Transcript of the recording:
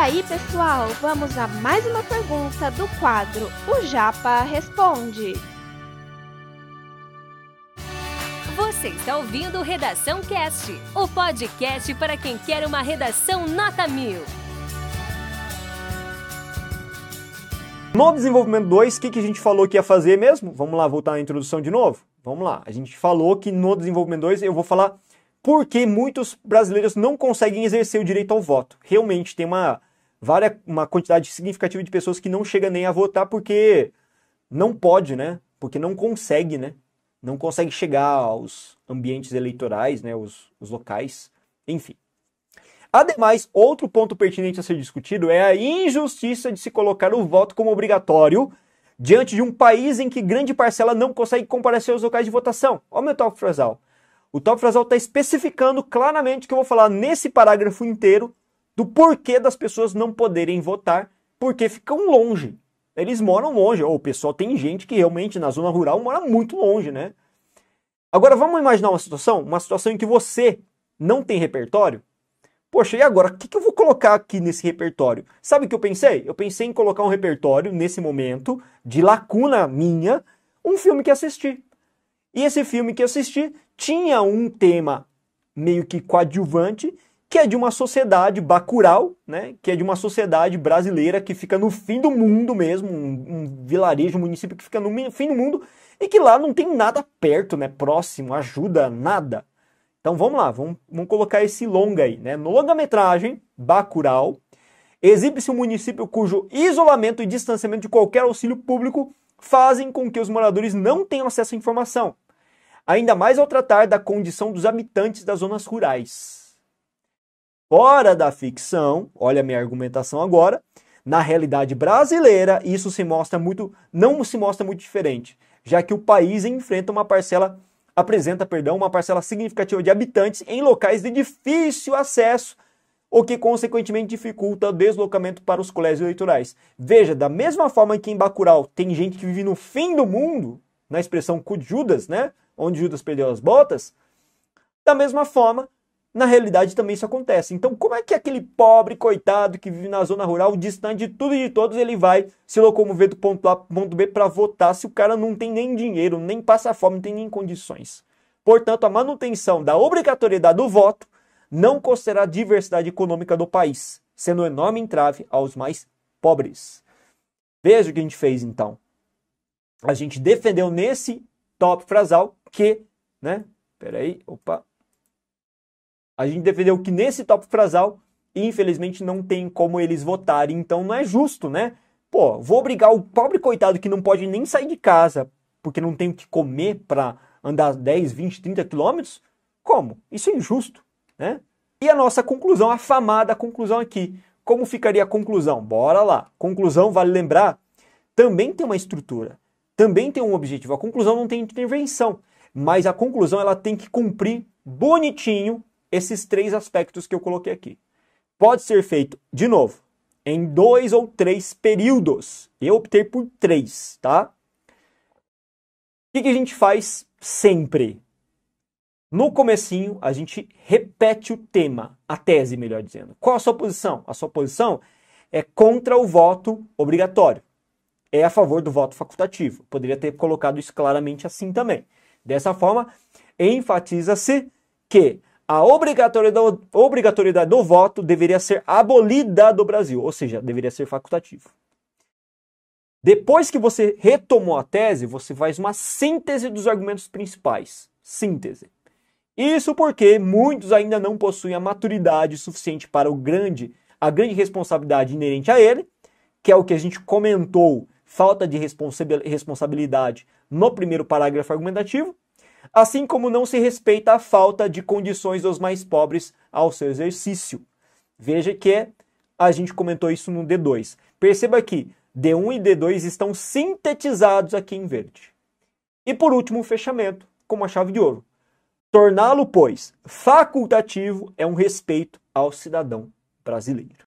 aí, pessoal, vamos a mais uma pergunta do quadro O Japa Responde. Você está ouvindo Redação Cast, o podcast para quem quer uma redação nota mil. No desenvolvimento 2, o que, que a gente falou que ia fazer mesmo? Vamos lá, voltar na introdução de novo? Vamos lá. A gente falou que no desenvolvimento 2 eu vou falar por que muitos brasileiros não conseguem exercer o direito ao voto. Realmente tem uma, várias, uma quantidade significativa de pessoas que não chega nem a votar porque não pode, né? Porque não consegue, né? Não consegue chegar aos ambientes eleitorais, né? Os, os locais, enfim. Ademais, outro ponto pertinente a ser discutido é a injustiça de se colocar o voto como obrigatório diante de um país em que grande parcela não consegue comparecer aos locais de votação. Olha o meu top frasal. O top frasal está especificando claramente que eu vou falar nesse parágrafo inteiro do porquê das pessoas não poderem votar, porque ficam longe. Eles moram longe, ou o pessoal tem gente que realmente na zona rural mora muito longe, né? Agora vamos imaginar uma situação, uma situação em que você não tem repertório Poxa, e agora? O que, que eu vou colocar aqui nesse repertório? Sabe o que eu pensei? Eu pensei em colocar um repertório, nesse momento, de lacuna minha, um filme que assisti. E esse filme que assisti tinha um tema meio que coadjuvante, que é de uma sociedade bacural, né? Que é de uma sociedade brasileira que fica no fim do mundo mesmo, um, um vilarejo, um município que fica no fim do mundo e que lá não tem nada perto, né? Próximo, ajuda, nada. Então vamos lá, vamos, vamos colocar esse longa aí. Né? No longa-metragem, Bacurau, exibe-se um município cujo isolamento e distanciamento de qualquer auxílio público fazem com que os moradores não tenham acesso à informação, ainda mais ao tratar da condição dos habitantes das zonas rurais. Fora da ficção, olha a minha argumentação agora, na realidade brasileira, isso se mostra muito, não se mostra muito diferente, já que o país enfrenta uma parcela apresenta, perdão, uma parcela significativa de habitantes em locais de difícil acesso, o que consequentemente dificulta o deslocamento para os colégios eleitorais. Veja, da mesma forma que em Bacurau tem gente que vive no fim do mundo, na expressão Judas, né? Onde Judas perdeu as botas, da mesma forma, na realidade também isso acontece. Então, como é que aquele pobre coitado que vive na zona rural, distante de tudo e de todos, ele vai se locomover do ponto A para o ponto B para votar se o cara não tem nem dinheiro, nem passa fome, não tem nem condições? Portanto, a manutenção da obrigatoriedade do voto não considerará a diversidade econômica do país, sendo um enorme entrave aos mais pobres. Veja o que a gente fez então. A gente defendeu nesse top frasal que, né? Peraí, opa, a gente defendeu que nesse top frasal, infelizmente, não tem como eles votarem, então não é justo, né? Pô, vou obrigar o pobre coitado que não pode nem sair de casa porque não tem o que comer para andar 10, 20, 30 quilômetros? Como? Isso é injusto, né? E a nossa conclusão, a famada conclusão aqui. Como ficaria a conclusão? Bora lá. Conclusão, vale lembrar, também tem uma estrutura, também tem um objetivo. A conclusão não tem intervenção, mas a conclusão ela tem que cumprir bonitinho esses três aspectos que eu coloquei aqui. Pode ser feito, de novo, em dois ou três períodos. Eu optei por três, tá? O que, que a gente faz sempre? No comecinho, a gente repete o tema, a tese, melhor dizendo. Qual a sua posição? A sua posição é contra o voto obrigatório. É a favor do voto facultativo. Poderia ter colocado isso claramente assim também. Dessa forma, enfatiza-se que a obrigatoriedade, obrigatoriedade do voto deveria ser abolida do Brasil, ou seja, deveria ser facultativo. Depois que você retomou a tese, você faz uma síntese dos argumentos principais. Síntese. Isso porque muitos ainda não possuem a maturidade suficiente para o grande, a grande responsabilidade inerente a ele, que é o que a gente comentou, falta de responsabilidade no primeiro parágrafo argumentativo, assim como não se respeita a falta de condições dos mais pobres ao seu exercício. Veja que a gente comentou isso no D2. Perceba que D1 e D2 estão sintetizados aqui em verde. E por último, o fechamento, com uma chave de ouro. Torná-lo, pois, facultativo é um respeito ao cidadão brasileiro.